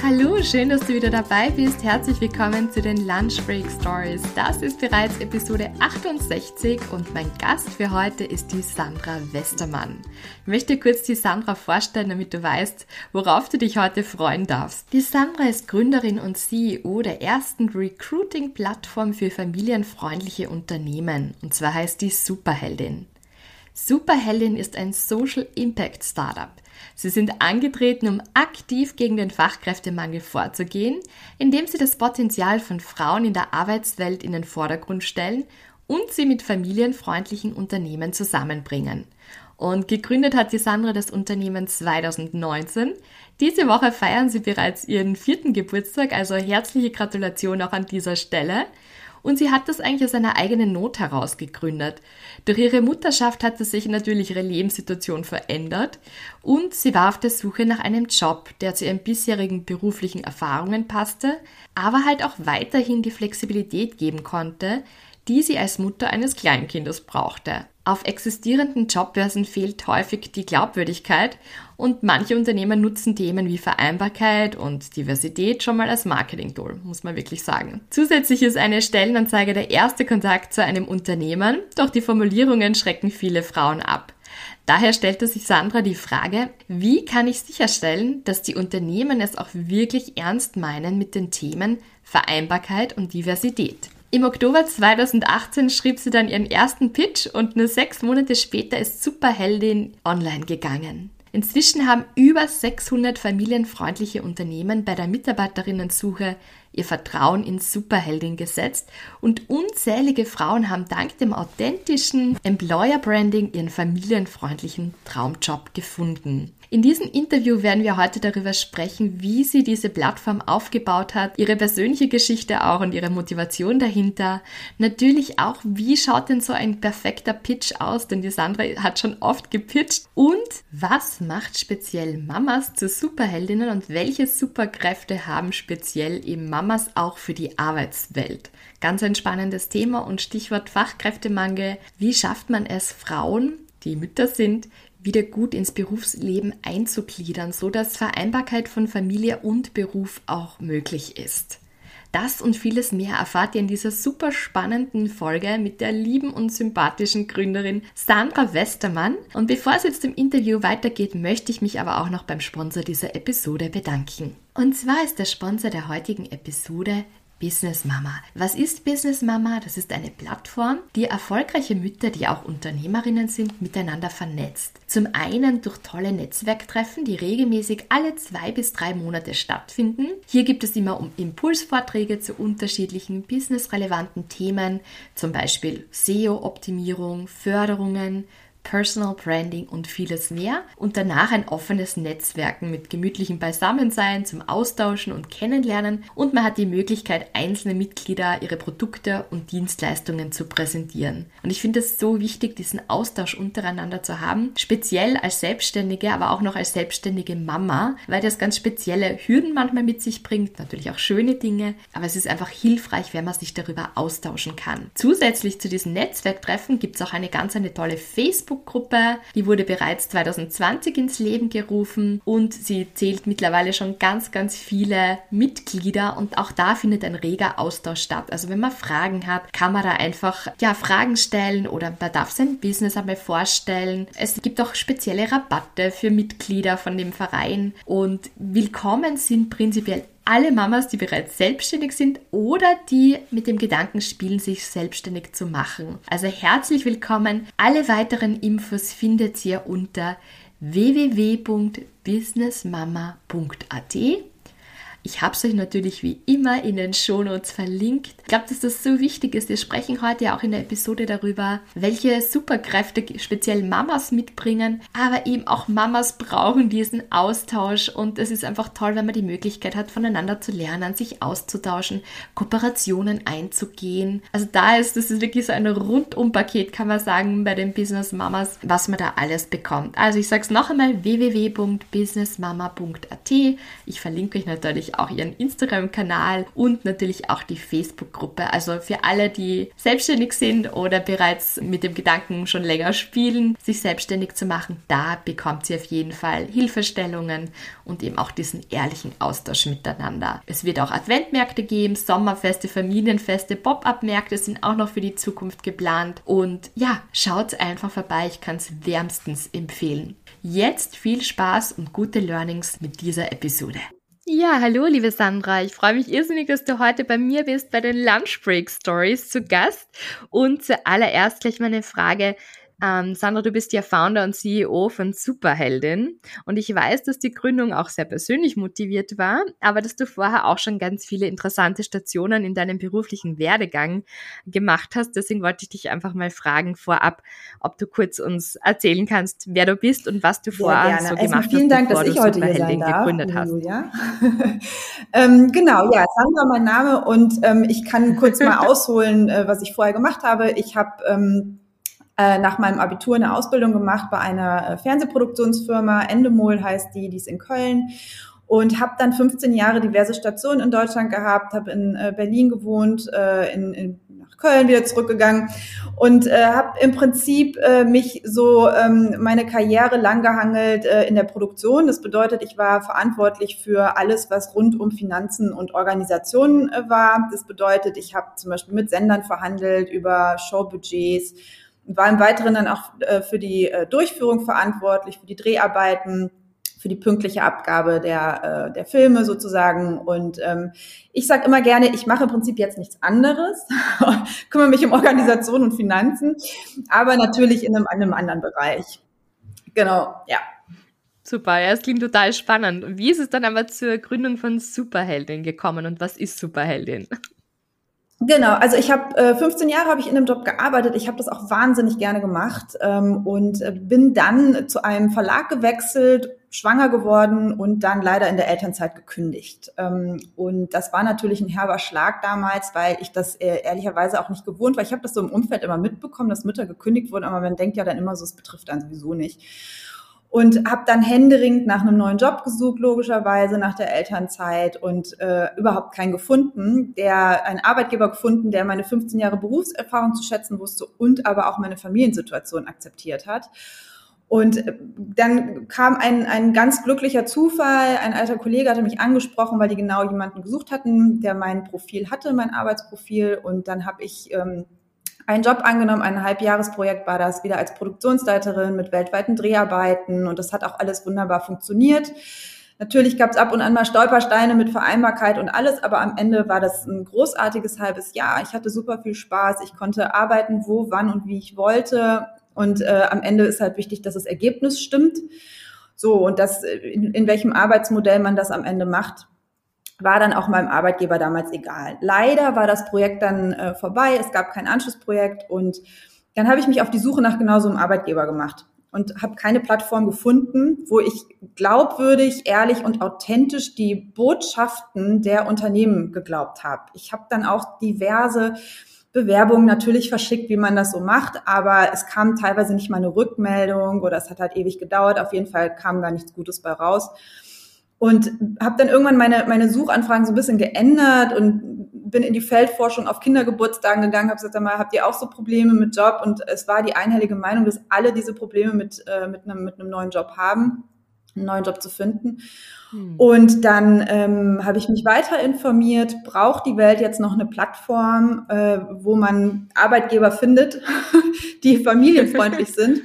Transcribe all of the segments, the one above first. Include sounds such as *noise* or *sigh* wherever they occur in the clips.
Hallo, schön, dass du wieder dabei bist. Herzlich willkommen zu den Lunch Break Stories. Das ist bereits Episode 68 und mein Gast für heute ist die Sandra Westermann. Ich möchte kurz die Sandra vorstellen, damit du weißt, worauf du dich heute freuen darfst. Die Sandra ist Gründerin und CEO der ersten Recruiting-Plattform für familienfreundliche Unternehmen. Und zwar heißt die Superheldin. Superheldin ist ein Social Impact Startup. Sie sind angetreten, um aktiv gegen den Fachkräftemangel vorzugehen, indem sie das Potenzial von Frauen in der Arbeitswelt in den Vordergrund stellen und sie mit familienfreundlichen Unternehmen zusammenbringen. Und gegründet hat die Sandra das Unternehmen 2019. Diese Woche feiern sie bereits ihren vierten Geburtstag, also herzliche Gratulation auch an dieser Stelle. Und sie hat das eigentlich aus einer eigenen Not heraus gegründet. Durch ihre Mutterschaft hatte sich natürlich ihre Lebenssituation verändert und sie war auf der Suche nach einem Job, der zu ihren bisherigen beruflichen Erfahrungen passte, aber halt auch weiterhin die Flexibilität geben konnte, die sie als Mutter eines Kleinkindes brauchte. Auf existierenden Jobbörsen fehlt häufig die Glaubwürdigkeit und manche Unternehmen nutzen Themen wie Vereinbarkeit und Diversität schon mal als Marketing-Tool, muss man wirklich sagen. Zusätzlich ist eine Stellenanzeige der erste Kontakt zu einem Unternehmen, doch die Formulierungen schrecken viele Frauen ab. Daher stellte sich Sandra die Frage, wie kann ich sicherstellen, dass die Unternehmen es auch wirklich ernst meinen mit den Themen Vereinbarkeit und Diversität? Im Oktober 2018 schrieb sie dann ihren ersten Pitch und nur sechs Monate später ist Superheldin online gegangen. Inzwischen haben über 600 familienfreundliche Unternehmen bei der Mitarbeiterinnensuche ihr Vertrauen in Superheldin gesetzt und unzählige Frauen haben dank dem authentischen Employer Branding ihren familienfreundlichen Traumjob gefunden. In diesem Interview werden wir heute darüber sprechen, wie sie diese Plattform aufgebaut hat, ihre persönliche Geschichte auch und ihre Motivation dahinter. Natürlich auch, wie schaut denn so ein perfekter Pitch aus, denn die Sandra hat schon oft gepitcht. Und was macht speziell Mamas zu Superheldinnen und welche Superkräfte haben speziell eben Mamas auch für die Arbeitswelt? Ganz ein spannendes Thema und Stichwort Fachkräftemangel. Wie schafft man es, Frauen, die Mütter sind, wieder gut ins Berufsleben einzugliedern, so dass Vereinbarkeit von Familie und Beruf auch möglich ist. Das und vieles mehr erfahrt ihr in dieser super spannenden Folge mit der lieben und sympathischen Gründerin Sandra Westermann. Und bevor es jetzt im Interview weitergeht, möchte ich mich aber auch noch beim Sponsor dieser Episode bedanken. Und zwar ist der Sponsor der heutigen Episode Business Mama. Was ist Business Mama? Das ist eine Plattform, die erfolgreiche Mütter, die auch Unternehmerinnen sind, miteinander vernetzt. Zum einen durch tolle Netzwerktreffen, die regelmäßig alle zwei bis drei Monate stattfinden. Hier gibt es immer Impulsvorträge zu unterschiedlichen businessrelevanten Themen, zum Beispiel SEO-Optimierung, Förderungen, Personal Branding und vieles mehr. Und danach ein offenes Netzwerken mit gemütlichem Beisammensein zum Austauschen und Kennenlernen. Und man hat die Möglichkeit, einzelne Mitglieder ihre Produkte und Dienstleistungen zu präsentieren. Und ich finde es so wichtig, diesen Austausch untereinander zu haben, speziell als Selbstständige, aber auch noch als selbstständige Mama, weil das ganz spezielle Hürden manchmal mit sich bringt, natürlich auch schöne Dinge, aber es ist einfach hilfreich, wenn man sich darüber austauschen kann. Zusätzlich zu diesen Netzwerktreffen gibt es auch eine ganz eine tolle Facebook Facebook-Gruppe. Die wurde bereits 2020 ins Leben gerufen und sie zählt mittlerweile schon ganz, ganz viele Mitglieder und auch da findet ein reger Austausch statt. Also wenn man Fragen hat, kann man da einfach ja, Fragen stellen oder man darf sein Business einmal vorstellen. Es gibt auch spezielle Rabatte für Mitglieder von dem Verein und willkommen sind prinzipiell alle Mamas, die bereits selbstständig sind oder die mit dem Gedanken spielen, sich selbstständig zu machen. Also herzlich willkommen. Alle weiteren Infos findet ihr unter www.businessmama.at. Ich habe es euch natürlich wie immer in den Shownotes verlinkt. Ich glaube, dass das so wichtig ist. Wir sprechen heute ja auch in der Episode darüber, welche Superkräfte speziell Mamas mitbringen, aber eben auch Mamas brauchen diesen Austausch und es ist einfach toll, wenn man die Möglichkeit hat, voneinander zu lernen, sich auszutauschen, Kooperationen einzugehen. Also da ist das ist wirklich so ein Rundumpaket, kann man sagen, bei den Business Mamas, was man da alles bekommt. Also ich sage es noch einmal, www.businessmama.at. Ich verlinke euch natürlich auch ihren Instagram-Kanal und natürlich auch die Facebook-Gruppe. Also für alle, die selbstständig sind oder bereits mit dem Gedanken schon länger spielen, sich selbstständig zu machen, da bekommt sie auf jeden Fall Hilfestellungen und eben auch diesen ehrlichen Austausch miteinander. Es wird auch Adventmärkte geben, Sommerfeste, Familienfeste, Pop-up-Märkte sind auch noch für die Zukunft geplant. Und ja, schaut einfach vorbei, ich kann es wärmstens empfehlen. Jetzt viel Spaß und gute Learnings mit dieser Episode. Ja, hallo liebe Sandra. Ich freue mich irrsinnig, dass du heute bei mir bist bei den Lunch Break Stories zu Gast. Und zuallererst gleich meine Frage, ähm, Sandra, du bist ja Founder und CEO von Superheldin und ich weiß, dass die Gründung auch sehr persönlich motiviert war, aber dass du vorher auch schon ganz viele interessante Stationen in deinem beruflichen Werdegang gemacht hast. Deswegen wollte ich dich einfach mal fragen vorab, ob du kurz uns erzählen kannst, wer du bist und was du vorher so gemacht hast, vielen Dank, dass ich heute hier sein darf, gegründet hast. *laughs* ähm, genau, ja, Sandra mein Name und ähm, ich kann kurz mal *laughs* ausholen, äh, was ich vorher gemacht habe. Ich habe ähm, äh, nach meinem Abitur eine Ausbildung gemacht bei einer äh, Fernsehproduktionsfirma. Endemol heißt die, die ist in Köln. Und habe dann 15 Jahre diverse Stationen in Deutschland gehabt, habe in äh, Berlin gewohnt, in, in, nach Köln wieder zurückgegangen und äh, habe im Prinzip äh, mich so ähm, meine Karriere langgehangelt äh, in der Produktion. Das bedeutet, ich war verantwortlich für alles, was rund um Finanzen und Organisationen äh, war. Das bedeutet, ich habe zum Beispiel mit Sendern verhandelt über Showbudgets, war im Weiteren dann auch äh, für die äh, Durchführung verantwortlich, für die Dreharbeiten, für die pünktliche Abgabe der, äh, der Filme sozusagen. Und ähm, ich sage immer gerne, ich mache im Prinzip jetzt nichts anderes, *laughs* kümmere mich um Organisation und Finanzen, aber natürlich in einem, in einem anderen Bereich. Genau, ja. Super, ja, es klingt total spannend. Wie ist es dann aber zur Gründung von Superheldin gekommen und was ist Superheldin? Genau, also ich habe äh, 15 Jahre habe ich in dem Job gearbeitet. Ich habe das auch wahnsinnig gerne gemacht ähm, und äh, bin dann zu einem Verlag gewechselt, schwanger geworden und dann leider in der Elternzeit gekündigt. Ähm, und das war natürlich ein herber Schlag damals, weil ich das äh, ehrlicherweise auch nicht gewohnt war. Ich habe das so im Umfeld immer mitbekommen, dass Mütter gekündigt wurden, aber man denkt ja dann immer so, es betrifft dann sowieso nicht und habe dann händeringend nach einem neuen Job gesucht, logischerweise nach der Elternzeit und äh, überhaupt keinen gefunden, der einen Arbeitgeber gefunden, der meine 15 Jahre Berufserfahrung zu schätzen wusste und aber auch meine Familiensituation akzeptiert hat. Und äh, dann kam ein, ein ganz glücklicher Zufall. Ein alter Kollege hatte mich angesprochen, weil die genau jemanden gesucht hatten, der mein Profil hatte, mein Arbeitsprofil. Und dann habe ich ähm, einen Job angenommen, ein Halbjahresprojekt war das, wieder als Produktionsleiterin mit weltweiten Dreharbeiten und das hat auch alles wunderbar funktioniert. Natürlich gab es ab und an mal Stolpersteine mit Vereinbarkeit und alles, aber am Ende war das ein großartiges halbes Jahr. Ich hatte super viel Spaß. Ich konnte arbeiten, wo, wann und wie ich wollte. Und äh, am Ende ist halt wichtig, dass das Ergebnis stimmt. So, und das, in, in welchem Arbeitsmodell man das am Ende macht, war dann auch meinem Arbeitgeber damals egal. Leider war das Projekt dann äh, vorbei, es gab kein Anschlussprojekt und dann habe ich mich auf die Suche nach genau so einem Arbeitgeber gemacht und habe keine Plattform gefunden, wo ich glaubwürdig, ehrlich und authentisch die Botschaften der Unternehmen geglaubt habe. Ich habe dann auch diverse Bewerbungen natürlich verschickt, wie man das so macht, aber es kam teilweise nicht mal eine Rückmeldung oder es hat halt ewig gedauert. Auf jeden Fall kam da nichts Gutes bei raus. Und habe dann irgendwann meine, meine Suchanfragen so ein bisschen geändert und bin in die Feldforschung auf Kindergeburtstagen gegangen, habe gesagt, mal, habt ihr auch so Probleme mit Job? Und es war die einhellige Meinung, dass alle diese Probleme mit, äh, mit, einem, mit einem neuen Job haben, einen neuen Job zu finden. Hm. Und dann ähm, habe ich mich weiter informiert, braucht die Welt jetzt noch eine Plattform, äh, wo man Arbeitgeber findet, *laughs* die familienfreundlich *laughs* sind.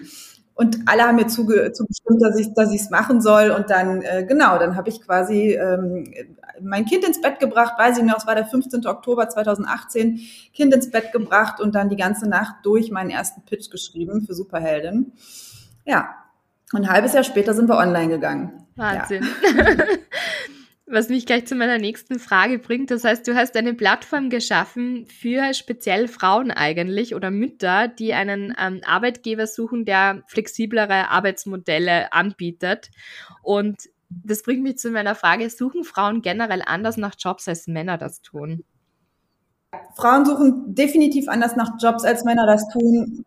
Und alle haben mir zuge zugestimmt, dass ich dass ich's machen soll. Und dann, äh, genau, dann habe ich quasi ähm, mein Kind ins Bett gebracht, weiß ich noch, es war der 15. Oktober 2018, Kind ins Bett gebracht und dann die ganze Nacht durch meinen ersten Pitch geschrieben für Superheldin. Ja, und ein halbes Jahr später sind wir online gegangen. Wahnsinn. Ja. *laughs* Was mich gleich zu meiner nächsten Frage bringt. Das heißt, du hast eine Plattform geschaffen für speziell Frauen eigentlich oder Mütter, die einen ähm, Arbeitgeber suchen, der flexiblere Arbeitsmodelle anbietet. Und das bringt mich zu meiner Frage, suchen Frauen generell anders nach Jobs, als Männer das tun? Frauen suchen definitiv anders nach Jobs, als Männer das tun.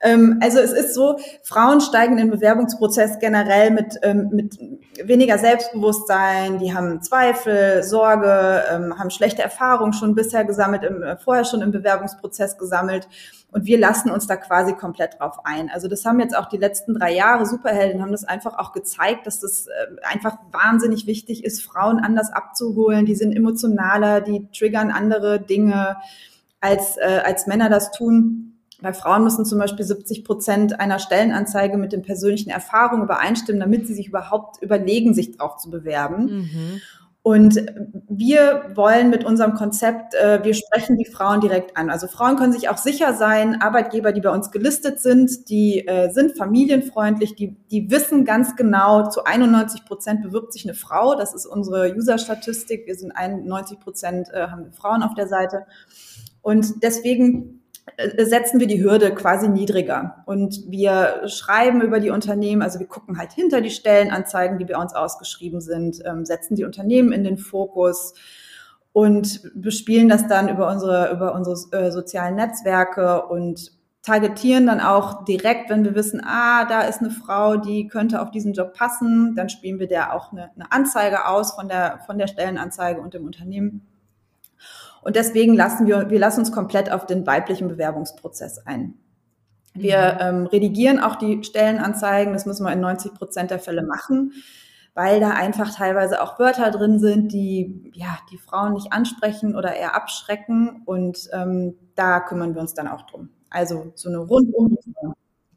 Ähm, also es ist so, Frauen steigen im Bewerbungsprozess generell mit, ähm, mit weniger Selbstbewusstsein, die haben Zweifel, Sorge, ähm, haben schlechte Erfahrungen schon bisher gesammelt, im, äh, vorher schon im Bewerbungsprozess gesammelt. Und wir lassen uns da quasi komplett drauf ein. Also das haben jetzt auch die letzten drei Jahre Superhelden haben das einfach auch gezeigt, dass das äh, einfach wahnsinnig wichtig ist, Frauen anders abzuholen. Die sind emotionaler, die triggern andere Dinge als, äh, als Männer das tun. Bei Frauen müssen zum Beispiel 70 Prozent einer Stellenanzeige mit den persönlichen Erfahrungen übereinstimmen, damit sie sich überhaupt überlegen, sich darauf zu bewerben. Mhm. Und wir wollen mit unserem Konzept, äh, wir sprechen die Frauen direkt an. Also Frauen können sich auch sicher sein, Arbeitgeber, die bei uns gelistet sind, die äh, sind familienfreundlich, die, die wissen ganz genau, zu 91 Prozent bewirbt sich eine Frau. Das ist unsere User-Statistik. Wir sind 91 Prozent, äh, haben Frauen auf der Seite. Und deswegen äh, setzen wir die Hürde quasi niedriger. Und wir schreiben über die Unternehmen, also wir gucken halt hinter die Stellenanzeigen, die bei uns ausgeschrieben sind, ähm, setzen die Unternehmen in den Fokus und bespielen das dann über unsere, über unsere äh, sozialen Netzwerke und targetieren dann auch direkt, wenn wir wissen, ah, da ist eine Frau, die könnte auf diesen Job passen, dann spielen wir der auch eine, eine Anzeige aus von der, von der Stellenanzeige und dem Unternehmen und deswegen lassen wir, wir lassen uns komplett auf den weiblichen Bewerbungsprozess ein. Wir mhm. ähm, redigieren auch die Stellenanzeigen, das müssen wir in 90 Prozent der Fälle machen, weil da einfach teilweise auch Wörter drin sind, die ja die Frauen nicht ansprechen oder eher abschrecken. Und ähm, da kümmern wir uns dann auch drum. Also so eine rundum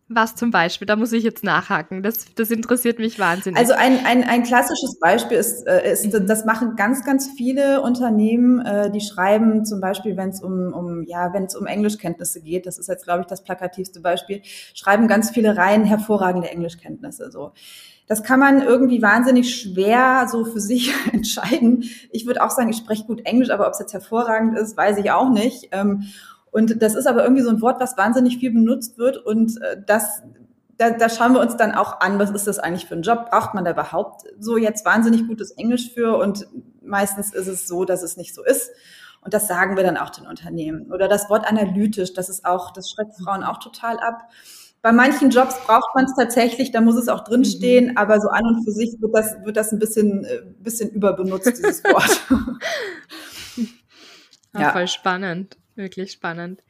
was zum Beispiel? Da muss ich jetzt nachhaken. Das, das interessiert mich wahnsinnig. Also ein, ein, ein klassisches Beispiel ist, äh, ist, das machen ganz, ganz viele Unternehmen, äh, die schreiben zum Beispiel, wenn es um, um, ja, wenn es um Englischkenntnisse geht, das ist jetzt, glaube ich, das plakativste Beispiel, schreiben ganz viele Reihen hervorragende Englischkenntnisse. So. Das kann man irgendwie wahnsinnig schwer so für sich *laughs* entscheiden. Ich würde auch sagen, ich spreche gut Englisch, aber ob es jetzt hervorragend ist, weiß ich auch nicht. Und das ist aber irgendwie so ein Wort, was wahnsinnig viel benutzt wird und äh, das da, da schauen wir uns dann auch an, was ist das eigentlich für ein Job? Braucht man da überhaupt so jetzt wahnsinnig gutes Englisch für? Und meistens ist es so, dass es nicht so ist. Und das sagen wir dann auch den Unternehmen. Oder das Wort analytisch, das ist auch, das schreckt Frauen auch total ab. Bei manchen Jobs braucht man es tatsächlich, da muss es auch drinstehen, mhm. aber so an und für sich wird das, wird das ein bisschen, äh, bisschen überbenutzt, dieses Wort. *laughs* ja. Voll spannend. Wirklich spannend.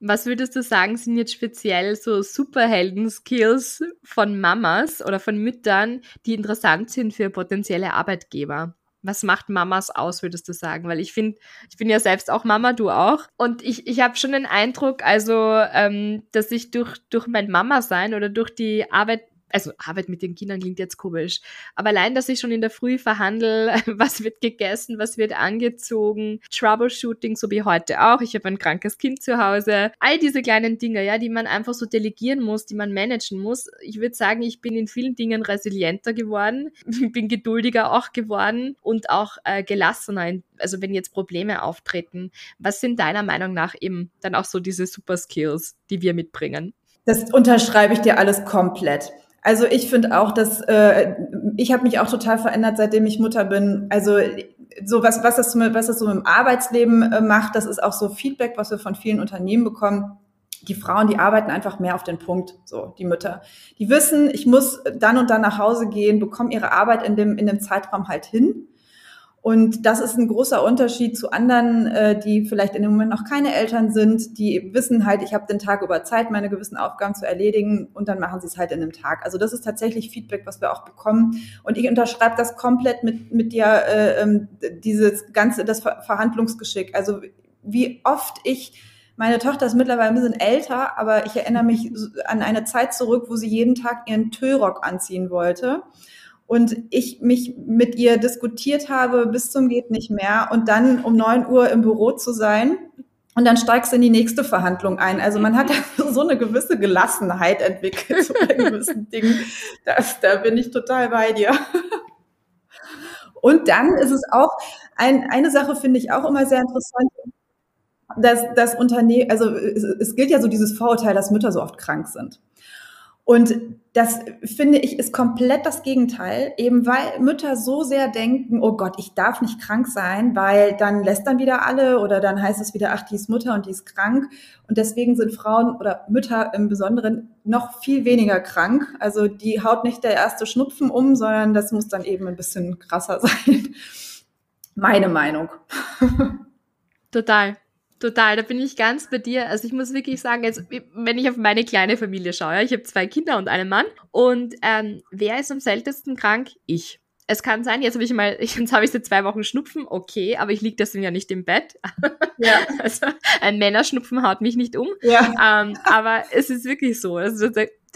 Was würdest du sagen, sind jetzt speziell so Superhelden-Skills von Mamas oder von Müttern, die interessant sind für potenzielle Arbeitgeber? Was macht Mamas aus, würdest du sagen? Weil ich finde, ich bin ja selbst auch Mama, du auch. Und ich, ich habe schon den Eindruck, also, ähm, dass ich durch, durch mein Mama-Sein oder durch die Arbeit also Arbeit mit den Kindern klingt jetzt komisch, aber allein, dass ich schon in der Früh verhandle, *laughs* was wird gegessen, was wird angezogen, Troubleshooting, so wie heute auch. Ich habe ein krankes Kind zu Hause. All diese kleinen Dinge, ja, die man einfach so delegieren muss, die man managen muss. Ich würde sagen, ich bin in vielen Dingen resilienter geworden, *laughs* bin geduldiger auch geworden und auch äh, gelassener, also wenn jetzt Probleme auftreten. Was sind deiner Meinung nach eben dann auch so diese Super Skills, die wir mitbringen? Das unterschreibe ich dir alles komplett. Also ich finde auch, dass äh, ich habe mich auch total verändert, seitdem ich Mutter bin. Also so was, was das, was das so im Arbeitsleben äh, macht, das ist auch so Feedback, was wir von vielen Unternehmen bekommen. Die Frauen, die arbeiten einfach mehr auf den Punkt, so die Mütter. Die wissen, ich muss dann und dann nach Hause gehen, bekommen ihre Arbeit in dem in dem Zeitraum halt hin. Und das ist ein großer Unterschied zu anderen, äh, die vielleicht in dem Moment noch keine Eltern sind, die wissen halt, ich habe den Tag über Zeit, meine gewissen Aufgaben zu erledigen und dann machen sie es halt in einem Tag. Also das ist tatsächlich Feedback, was wir auch bekommen. Und ich unterschreibe das komplett mit, mit dir, äh, ähm, dieses ganze, das Verhandlungsgeschick. Also wie oft ich meine Tochter ist mittlerweile ein bisschen älter, aber ich erinnere mich an eine Zeit zurück, wo sie jeden Tag ihren Tüllrock anziehen wollte und ich mich mit ihr diskutiert habe bis zum geht nicht mehr und dann um neun Uhr im Büro zu sein und dann steigst du in die nächste Verhandlung ein. Also man hat *laughs* so eine gewisse Gelassenheit entwickelt zu gewissen Dingen. Das, da bin ich total bei dir. Und dann ist es auch, ein, eine Sache finde ich auch immer sehr interessant, dass das Unternehmen, also es, es gilt ja so dieses Vorurteil, dass Mütter so oft krank sind. Und das finde ich ist komplett das Gegenteil, eben weil Mütter so sehr denken, oh Gott, ich darf nicht krank sein, weil dann lässt dann wieder alle oder dann heißt es wieder, ach, die ist Mutter und die ist krank. Und deswegen sind Frauen oder Mütter im Besonderen noch viel weniger krank. Also die haut nicht der erste Schnupfen um, sondern das muss dann eben ein bisschen krasser *laughs* sein. Meine Meinung. Total. Total, da bin ich ganz bei dir. Also ich muss wirklich sagen, jetzt, wenn ich auf meine kleine Familie schaue, ich habe zwei Kinder und einen Mann. Und ähm, wer ist am seltensten krank? Ich. Es kann sein, jetzt habe ich mal, *laughs* jetzt habe ich seit zwei Wochen Schnupfen, okay, aber ich liege deswegen ja nicht im Bett. *laughs* Ja. Also ein Männerschnupfen haut mich nicht um. Ja. Ähm, aber es ist wirklich so. Also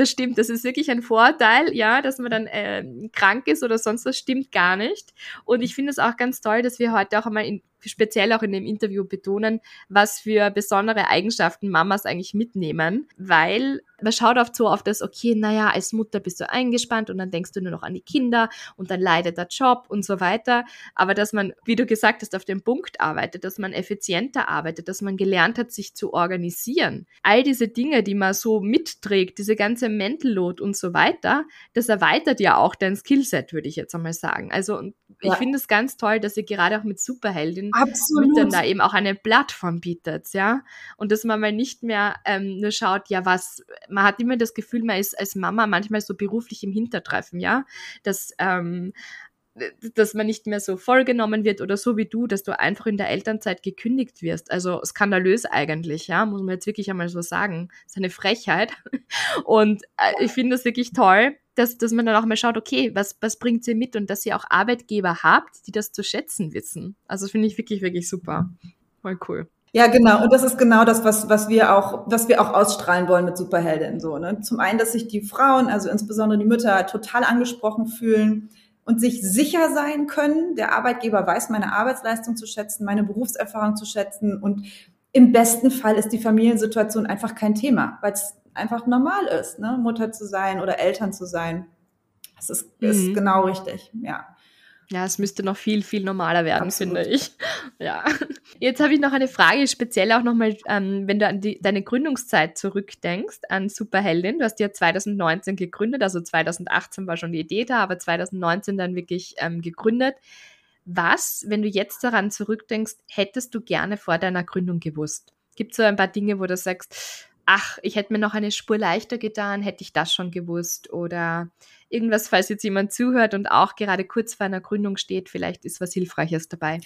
das stimmt, das ist wirklich ein Vorteil, ja, dass man dann äh, krank ist oder sonst was stimmt gar nicht. Und ich finde es auch ganz toll, dass wir heute auch einmal in, speziell auch in dem Interview betonen, was für besondere Eigenschaften Mamas eigentlich mitnehmen, weil man schaut oft so auf das, okay, naja, als Mutter bist du eingespannt und dann denkst du nur noch an die Kinder und dann leidet der Job und so weiter. Aber dass man, wie du gesagt hast, auf dem Punkt arbeitet, dass man effizienter arbeitet, dass man gelernt hat, sich zu organisieren. All diese Dinge, die man so mitträgt, diese ganze Mental Load und so weiter, das erweitert ja auch dein Skillset, würde ich jetzt einmal sagen. Also ich ja. finde es ganz toll, dass ihr gerade auch mit Superheldin Absolut. dann da eben auch eine Plattform bietet, ja. Und dass man mal nicht mehr ähm, nur schaut, ja, was, man hat immer das Gefühl, man ist als Mama manchmal so beruflich im Hintertreffen, ja. Dass ähm, dass man nicht mehr so vollgenommen wird oder so wie du, dass du einfach in der Elternzeit gekündigt wirst. Also skandalös eigentlich, ja, muss man jetzt wirklich einmal so sagen. Das ist eine Frechheit. *laughs* Und äh, ich finde das wirklich toll, dass, dass man dann auch mal schaut, okay, was, was bringt sie mit und dass ihr auch Arbeitgeber habt, die das zu schätzen wissen. Also finde ich wirklich, wirklich super. Voll cool. Ja, genau. Und das ist genau das, was, was wir auch, was wir auch ausstrahlen wollen mit Superheldin. So, ne? Zum einen, dass sich die Frauen, also insbesondere die Mütter, total angesprochen fühlen und sich sicher sein können. Der Arbeitgeber weiß meine Arbeitsleistung zu schätzen, meine Berufserfahrung zu schätzen und im besten Fall ist die Familiensituation einfach kein Thema, weil es einfach normal ist, ne? Mutter zu sein oder Eltern zu sein. Das ist, mhm. ist genau richtig, ja. Ja, es müsste noch viel, viel normaler werden, Absolut. finde ich. *laughs* Ja. Jetzt habe ich noch eine Frage, speziell auch nochmal, ähm, wenn du an die, deine Gründungszeit zurückdenkst, an Superheldin. Du hast ja 2019 gegründet, also 2018 war schon die Idee da, aber 2019 dann wirklich ähm, gegründet. Was, wenn du jetzt daran zurückdenkst, hättest du gerne vor deiner Gründung gewusst? Gibt es so ein paar Dinge, wo du sagst, ach, ich hätte mir noch eine Spur leichter getan, hätte ich das schon gewusst oder irgendwas, falls jetzt jemand zuhört und auch gerade kurz vor einer Gründung steht, vielleicht ist was Hilfreiches dabei.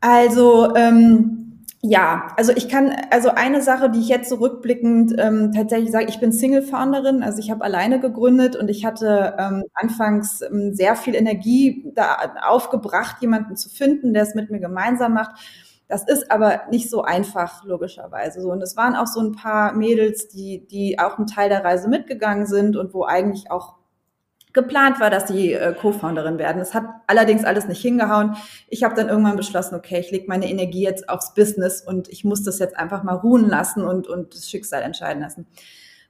Also ähm ja, also ich kann, also eine Sache, die ich jetzt zurückblickend ähm, tatsächlich sage, ich bin Single-Founderin, also ich habe alleine gegründet und ich hatte ähm, anfangs ähm, sehr viel Energie da aufgebracht, jemanden zu finden, der es mit mir gemeinsam macht. Das ist aber nicht so einfach, logischerweise. So. Und es waren auch so ein paar Mädels, die, die auch einen Teil der Reise mitgegangen sind und wo eigentlich auch geplant war, dass sie äh, Co-Founderin werden. Es hat allerdings alles nicht hingehauen. Ich habe dann irgendwann beschlossen, okay, ich lege meine Energie jetzt aufs Business und ich muss das jetzt einfach mal ruhen lassen und, und das Schicksal entscheiden lassen.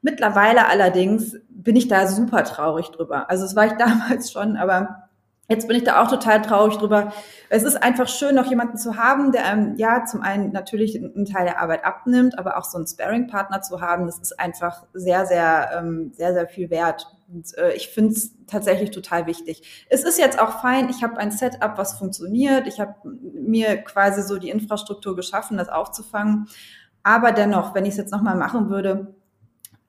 Mittlerweile allerdings bin ich da super traurig drüber. Also das war ich *laughs* damals schon, aber Jetzt bin ich da auch total traurig drüber. Es ist einfach schön, noch jemanden zu haben, der einem, ja, zum einen natürlich einen Teil der Arbeit abnimmt, aber auch so einen Sparing-Partner zu haben, das ist einfach sehr, sehr, ähm, sehr, sehr viel wert. Und äh, ich finde es tatsächlich total wichtig. Es ist jetzt auch fein, ich habe ein Setup, was funktioniert. Ich habe mir quasi so die Infrastruktur geschaffen, das aufzufangen. Aber dennoch, wenn ich es jetzt nochmal machen würde,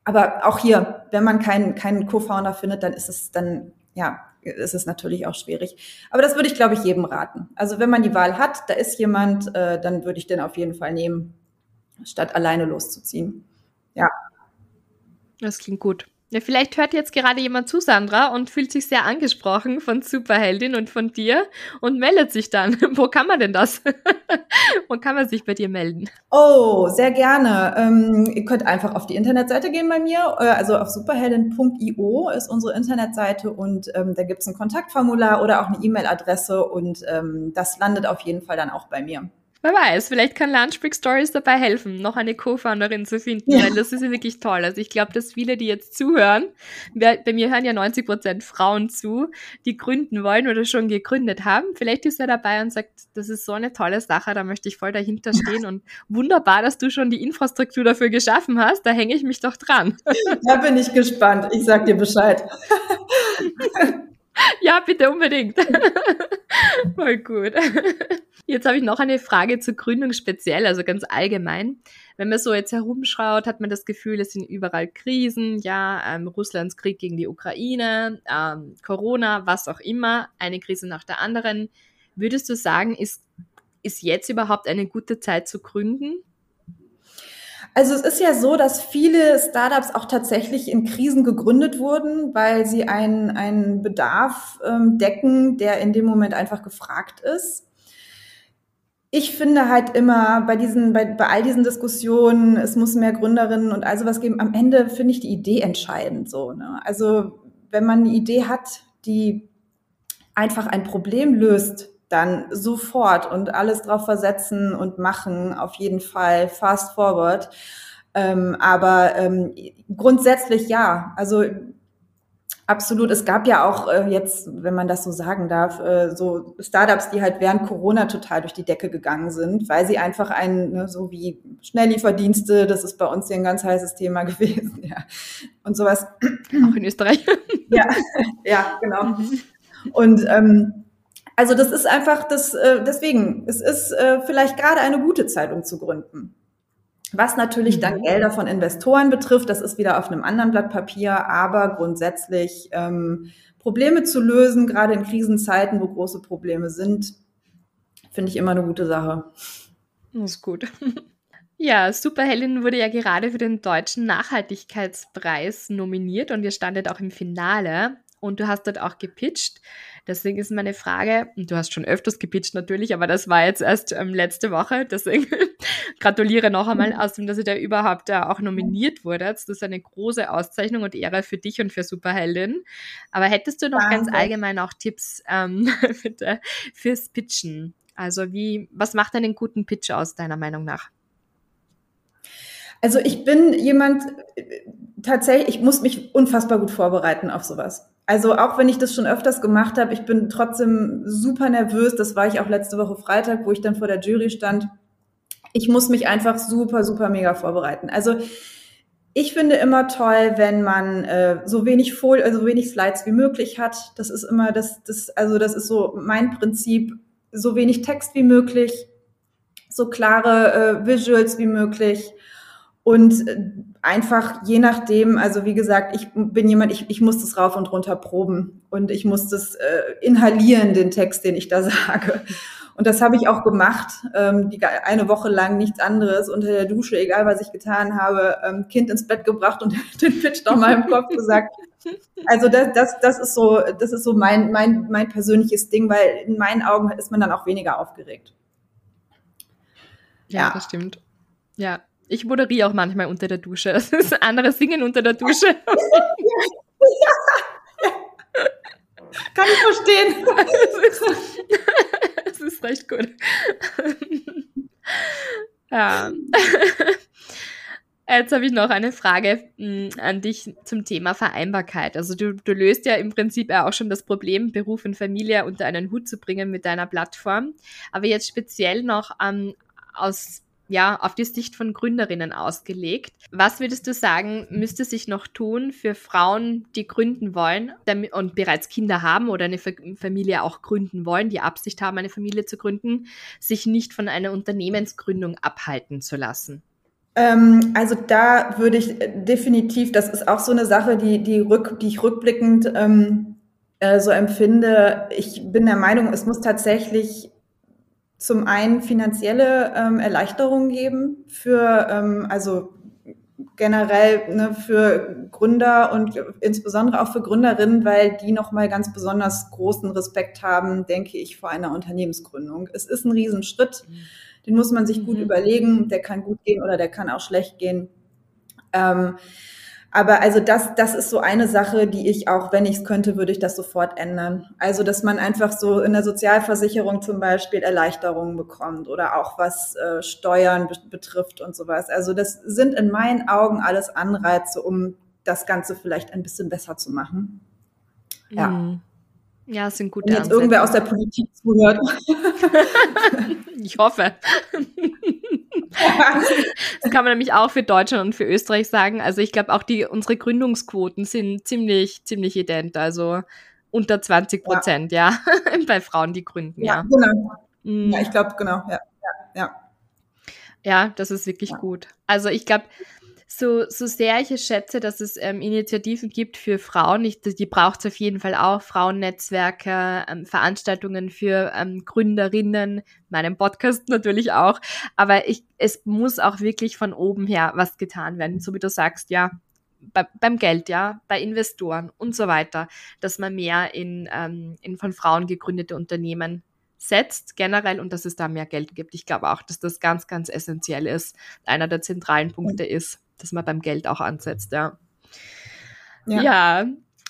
aber auch hier, wenn man keinen, keinen Co-Founder findet, dann ist es dann, ja, ist es natürlich auch schwierig. Aber das würde ich, glaube ich, jedem raten. Also wenn man die Wahl hat, da ist jemand, äh, dann würde ich den auf jeden Fall nehmen, statt alleine loszuziehen. Ja. Das klingt gut. Ja, vielleicht hört jetzt gerade jemand zu, Sandra, und fühlt sich sehr angesprochen von Superheldin und von dir und meldet sich dann. *laughs* Wo kann man denn das? *laughs* Wo kann man sich bei dir melden? Oh, sehr gerne. Ähm, ihr könnt einfach auf die Internetseite gehen bei mir. Äh, also auf superheldin.io ist unsere Internetseite und ähm, da gibt es ein Kontaktformular oder auch eine E-Mail-Adresse und ähm, das landet auf jeden Fall dann auch bei mir. Wer weiß, vielleicht kann Lunchbreak Stories dabei helfen, noch eine Co-Founderin zu finden, ja. weil das ist ja wirklich toll. Also ich glaube, dass viele, die jetzt zuhören, bei mir hören ja 90 Prozent Frauen zu, die gründen wollen oder schon gegründet haben. Vielleicht ist er dabei und sagt, das ist so eine tolle Sache, da möchte ich voll dahinter stehen und wunderbar, dass du schon die Infrastruktur dafür geschaffen hast, da hänge ich mich doch dran. *laughs* Da bin ich gespannt. Ich sag dir Bescheid. *laughs* Ja, bitte unbedingt. *laughs* Voll gut. Jetzt habe ich noch eine Frage zur Gründung speziell, also ganz allgemein. Wenn man so jetzt herumschaut, hat man das Gefühl, es sind überall Krisen, ja, ähm, Russlands Krieg gegen die Ukraine, ähm, Corona, was auch immer, eine Krise nach der anderen. Würdest du sagen, ist, ist jetzt überhaupt eine gute Zeit zu gründen? Also es ist ja so, dass viele Startups auch tatsächlich in Krisen gegründet wurden, weil sie einen, einen Bedarf ähm, decken, der in dem Moment einfach gefragt ist. Ich finde halt immer bei diesen, bei, bei all diesen Diskussionen, es muss mehr Gründerinnen und all sowas geben. Am Ende finde ich die Idee entscheidend so. Ne? Also wenn man eine Idee hat, die einfach ein Problem löst, dann sofort und alles drauf versetzen und machen, auf jeden Fall fast forward. Ähm, aber ähm, grundsätzlich ja, also absolut. Es gab ja auch äh, jetzt, wenn man das so sagen darf, äh, so Startups, die halt während Corona total durch die Decke gegangen sind, weil sie einfach ein, ne, so wie Schnelllieferdienste, das ist bei uns hier ein ganz heißes Thema *laughs* gewesen, ja. Und sowas. Auch in Österreich. *laughs* ja, ja, genau. Und ähm, also das ist einfach das, äh, deswegen, es ist äh, vielleicht gerade eine gute Zeit, um zu gründen. Was natürlich dann mhm. Gelder von Investoren betrifft, das ist wieder auf einem anderen Blatt Papier, aber grundsätzlich ähm, Probleme zu lösen, gerade in Krisenzeiten, wo große Probleme sind, finde ich immer eine gute Sache. Das ist gut. *laughs* Ja, Superheldin wurde ja gerade für den Deutschen Nachhaltigkeitspreis nominiert und ihr standet auch im Finale und du hast dort auch gepitcht. Deswegen ist meine Frage, du hast schon öfters gepitcht natürlich, aber das war jetzt erst ähm, letzte Woche, *laughs* deswegen gratuliere noch einmal aus dem, dass ihr da überhaupt äh, auch nominiert wurdet. Das ist eine große Auszeichnung und Ehre für dich und für Superheldin. Aber hättest du noch Danke. ganz allgemein auch Tipps ähm, *laughs* bitte, fürs Pitchen? Also wie, was macht einen guten Pitch aus, deiner Meinung nach? Also ich bin jemand, tatsächlich, ich muss mich unfassbar gut vorbereiten auf sowas. Also auch wenn ich das schon öfters gemacht habe, ich bin trotzdem super nervös. Das war ich auch letzte Woche Freitag, wo ich dann vor der Jury stand. Ich muss mich einfach super, super mega vorbereiten. Also ich finde immer toll, wenn man äh, so wenig Folie, also wenig Slides wie möglich hat. Das ist immer das, das, also das ist so mein Prinzip. So wenig Text wie möglich, so klare äh, Visuals wie möglich und äh, einfach je nachdem, also wie gesagt, ich bin jemand, ich, ich muss das rauf und runter proben und ich muss das äh, inhalieren, den Text, den ich da *laughs* sage. Und das habe ich auch gemacht, ähm, die eine Woche lang nichts anderes unter der Dusche, egal was ich getan habe, ähm, Kind ins Bett gebracht und *laughs* den Pitch noch mal im Kopf gesagt. Also das, das, das ist so, das ist so mein, mein, mein persönliches Ding, weil in meinen Augen ist man dann auch weniger aufgeregt. Ja, ja. das stimmt. Ja, ich moderiere auch manchmal unter der Dusche. *laughs* Das ist andere singen unter der Dusche. Ja, *laughs* ja, Kann ich verstehen. *laughs* Das ist, ist recht gut. Ja. Jetzt habe ich noch eine Frage hm, an dich zum Thema Vereinbarkeit. Also du, du löst ja im Prinzip ja auch schon das Problem, Beruf und Familie unter einen Hut zu bringen mit deiner Plattform. Aber jetzt speziell noch ähm, aus ja, auf die Sicht von Gründerinnen ausgelegt. Was würdest du sagen, müsste sich noch tun für Frauen, die gründen wollen und bereits Kinder haben oder eine Familie auch gründen wollen, die Absicht haben, eine Familie zu gründen, sich nicht von einer Unternehmensgründung abhalten zu lassen? Ähm, also da würde ich definitiv, das ist auch so eine Sache, die, die, rück, die ich rückblickend ähm, äh, so empfinde. Ich bin der Meinung, es muss tatsächlich zum einen finanzielle ähm, Erleichterungen geben für, ähm, also generell ne, für Gründer und insbesondere auch für Gründerinnen, weil die nochmal ganz besonders großen Respekt haben, denke ich, vor einer Unternehmensgründung. Es ist ein Riesenschritt, den muss man sich gut mhm. überlegen, der kann gut gehen oder der kann auch schlecht gehen. Ähm, Aber also das, das ist so eine Sache, die ich auch, wenn ich es könnte, würde ich das sofort ändern. Also, dass man einfach so in der Sozialversicherung zum Beispiel Erleichterungen bekommt oder auch was äh, Steuern be betrifft und sowas. Also, das sind in meinen Augen alles Anreize, um das Ganze vielleicht ein bisschen besser zu machen. Ja. Mhm. Ja, das sind gute Wenn jetzt irgendwer aus der Politik zuhört. *laughs* ich hoffe. Das kann man nämlich auch für Deutschland und für Österreich sagen. Also ich glaube auch die unsere Gründungsquoten sind ziemlich ziemlich ident, also unter 20 Prozent, ja, ja *laughs* bei Frauen, die gründen, ja. Ja, genau. Mhm. ja ich glaube genau, ja, ja, ja. Das ist wirklich gut. Also ich glaube, so, so sehr ich es schätze, dass es ähm, Initiativen gibt für Frauen, ich, die braucht es auf jeden Fall auch, Frauennetzwerke, ähm, Veranstaltungen für ähm, Gründerinnen, meinem Podcast *laughs* natürlich auch, aber ich, es muss auch wirklich von oben her was getan werden, so wie du sagst, ja, bei, beim Geld, ja, bei Investoren und so weiter, dass man mehr in, ähm, in von Frauen gegründete Unternehmen setzt generell und dass es da mehr Geld gibt. Ich glaube auch, dass das ganz, ganz essentiell ist, einer der zentralen Punkte ist dass man beim Geld auch ansetzt, ja. Ja, ja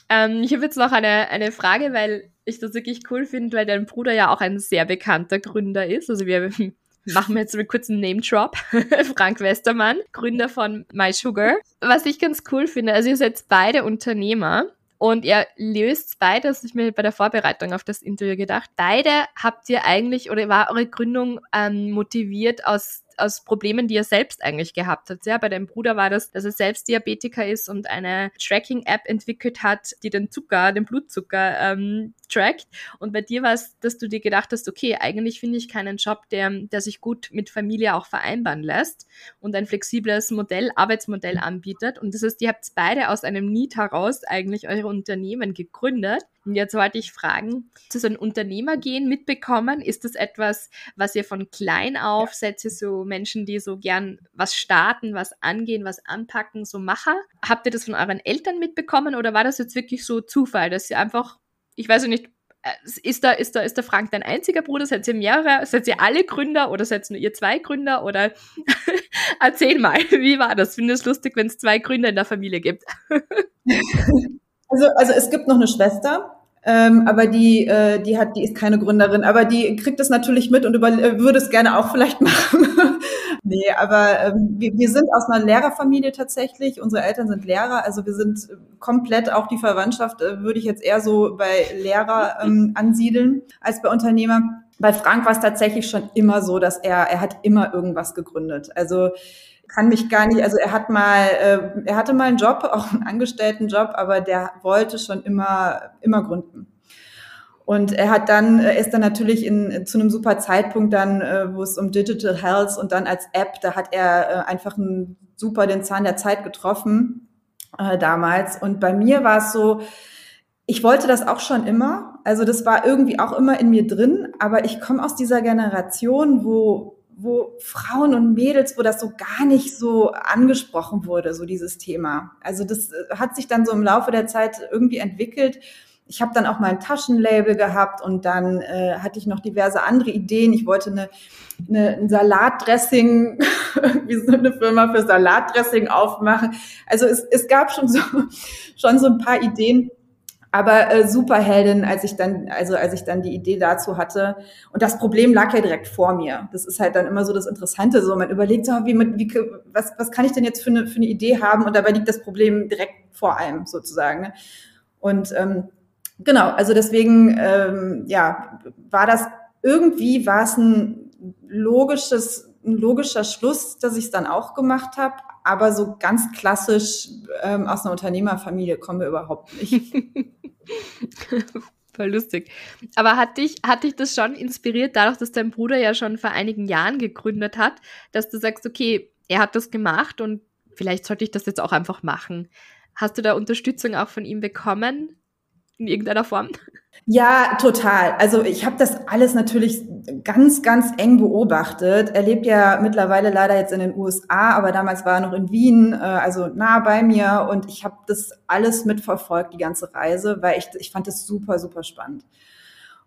ähm, ich habe jetzt noch eine, eine Frage, weil ich das wirklich cool finde, weil dein Bruder ja auch ein sehr bekannter Gründer ist. Also wir *laughs* machen jetzt einen kurzen Name-Drop. *laughs* Frank Westermann, Gründer von MySugar. Was ich ganz cool finde, also ihr seid beide Unternehmer und ihr löst beide, das ist mir bei der Vorbereitung auf das Interview gedacht, beide habt ihr eigentlich oder war eure Gründung ähm, motiviert aus aus Problemen, die er selbst eigentlich gehabt hat. Ja, bei deinem Bruder war das, dass er selbst Diabetiker ist und eine Tracking-App entwickelt hat, die den Zucker, den Blutzucker ähm, trackt. Und bei dir war es, dass du dir gedacht hast, okay, eigentlich finde ich keinen Job, der, der sich gut mit Familie auch vereinbaren lässt und ein flexibles Modell, Arbeitsmodell anbietet. Und das heißt, ihr habt beide aus einem Need heraus eigentlich eure Unternehmen gegründet. Und jetzt wollte ich fragen, zu so einem Unternehmergehen mitbekommen, ist das etwas, was ihr von klein auf, seid ihr so Menschen, die so gern was starten, was angehen, was anpacken, so Macher? Habt ihr das von euren Eltern mitbekommen oder war das jetzt wirklich so Zufall, dass ihr einfach, ich weiß nicht, äh, ist da, ist da, ist der Frank dein einziger Bruder? Seid ihr mehrere? Seid ihr alle Gründer oder seid nur ihr zwei Gründer? Oder *laughs* erzähl mal, wie war das? Finde es lustig, wenn es zwei Gründer in der Familie gibt. *laughs* also, also es gibt noch eine Schwester, ähm, aber die, äh, die hat, die ist keine Gründerin, aber die kriegt es natürlich mit und über, äh, würde es gerne auch vielleicht *laughs* machen. nee, aber ähm, wir, wir sind aus einer Lehrerfamilie tatsächlich. Unsere Eltern sind Lehrer, also wir sind komplett auch die Verwandtschaft, äh, würde ich jetzt eher so bei Lehrer ähm, ansiedeln als bei Unternehmer. Bei Frank war es tatsächlich schon immer so, dass er, er hat immer irgendwas gegründet. Also kann mich gar nicht, also er hat mal, äh, er hatte mal einen Job, *laughs* auch einen Angestelltenjob, aber der wollte schon immer, immer gründen. Und er hat dann, er ist dann natürlich in, zu einem super Zeitpunkt dann, äh, wo es um Digital Health und dann als App, da hat er äh, einfach einen super den Zahn der Zeit getroffen äh, damals. Und bei mir war es so, ich wollte das auch schon immer. Also das war irgendwie auch immer in mir drin, aber ich komme aus dieser Generation, wo wo Frauen und Mädels, wo das so gar nicht so angesprochen wurde, so dieses Thema. Also das äh, hat sich dann so im Laufe der Zeit irgendwie entwickelt. Ich habe dann auch mal ein Taschenlabel gehabt und dann äh, hatte ich noch diverse andere Ideen. Ich wollte eine, eine, ein Salatdressing, *laughs* wie so eine Firma für Salatdressing aufmachen. Also es, es gab schon so, schon so ein paar Ideen aber äh, Superheldin, als ich dann, also als ich dann die Idee dazu hatte. Und das Problem lag ja direkt vor mir. Das ist halt dann immer so das Interessante. So, man überlegt so, wie, wie was, was kann ich denn jetzt für eine, für eine Idee haben? Und dabei liegt das Problem direkt vor allem sozusagen. Ne? Und ähm, genau, also deswegen, ähm, ja, war das irgendwie war es ein logisches, ein logischer Schluss, dass ich es dann auch gemacht habe aber so ganz klassisch ähm, aus einer Unternehmerfamilie kommen wir überhaupt nicht. *laughs* *laughs* Voll lustig. Aber hat dich, hat dich das schon inspiriert, dadurch, dass dein Bruder ja schon vor einigen Jahren gegründet hat, dass du sagst, okay, er hat das gemacht und vielleicht sollte ich das jetzt auch einfach machen. Hast du da Unterstützung auch von ihm bekommen? In irgendeiner Form? Ja, total. Also ich habe das alles natürlich ganz, ganz eng beobachtet. Er lebt ja mittlerweile leider jetzt in den USA, aber damals war er noch in Wien, äh, also nah bei mir. Und ich habe das alles mitverfolgt, die ganze Reise, weil ich, ich fand das super, super spannend.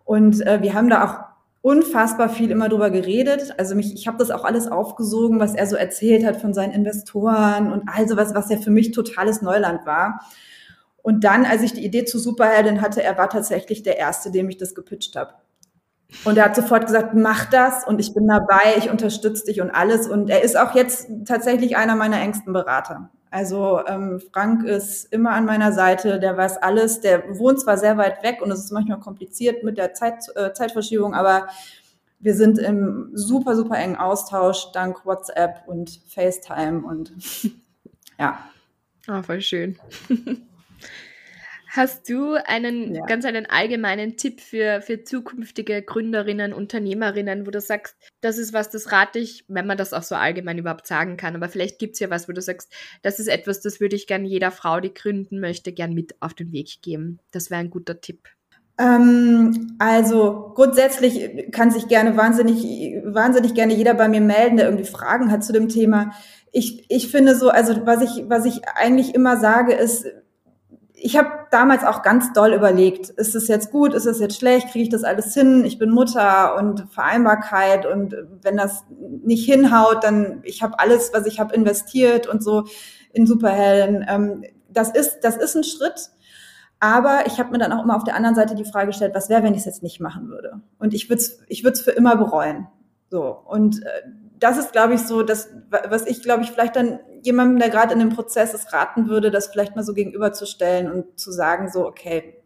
Und äh, wir haben da auch unfassbar viel immer drüber geredet. Also mich, ich habe das auch alles aufgesogen, was er so erzählt hat von seinen Investoren und all sowas, was ja für mich totales Neuland war. Und dann, als ich die Idee zu Superheldin hatte, er war tatsächlich der Erste, dem ich das gepitcht habe. Und er hat sofort gesagt, mach das und ich bin dabei, ich unterstütze dich und alles. Und er ist auch jetzt tatsächlich einer meiner engsten Berater. Also ähm, Frank ist immer an meiner Seite, der weiß alles, der wohnt zwar sehr weit weg und es ist manchmal kompliziert mit der Zeit, äh, Zeitverschiebung, aber wir sind im super, super engen Austausch dank WhatsApp und FaceTime und *laughs* ja. Ah, voll schön. *laughs* Hast du einen ja. ganz einen allgemeinen Tipp für, für zukünftige Gründerinnen, Unternehmerinnen, wo du sagst, das ist was, das rate ich, wenn man das auch so allgemein überhaupt sagen kann, aber vielleicht gibt es ja was, wo du sagst, das ist etwas, das würde ich gern jeder Frau, die gründen möchte, gern mit auf den Weg geben. Das wäre ein guter Tipp. Ähm, also grundsätzlich kann sich gerne wahnsinnig, wahnsinnig gerne jeder bei mir melden, der irgendwie Fragen hat zu dem Thema. Ich, ich finde so, also was ich, was ich eigentlich immer sage, ist, ich habe damals auch ganz doll überlegt, ist es jetzt gut, ist es jetzt schlecht, kriege ich das alles hin? Ich bin Mutter und Vereinbarkeit und wenn das nicht hinhaut, dann ich habe alles, was ich habe investiert und so in Superhelden. Ähm, das ist das ist ein Schritt, aber ich habe mir dann auch immer auf der anderen Seite die Frage gestellt, was wäre, wenn ich es jetzt nicht machen würde? Und ich würde es ich würde es für immer bereuen. So und äh, das ist, glaube ich, so, das, was ich, glaube ich, vielleicht dann jemandem, der gerade in dem Prozess ist, raten würde, das vielleicht mal so gegenüberzustellen und zu sagen, so, okay,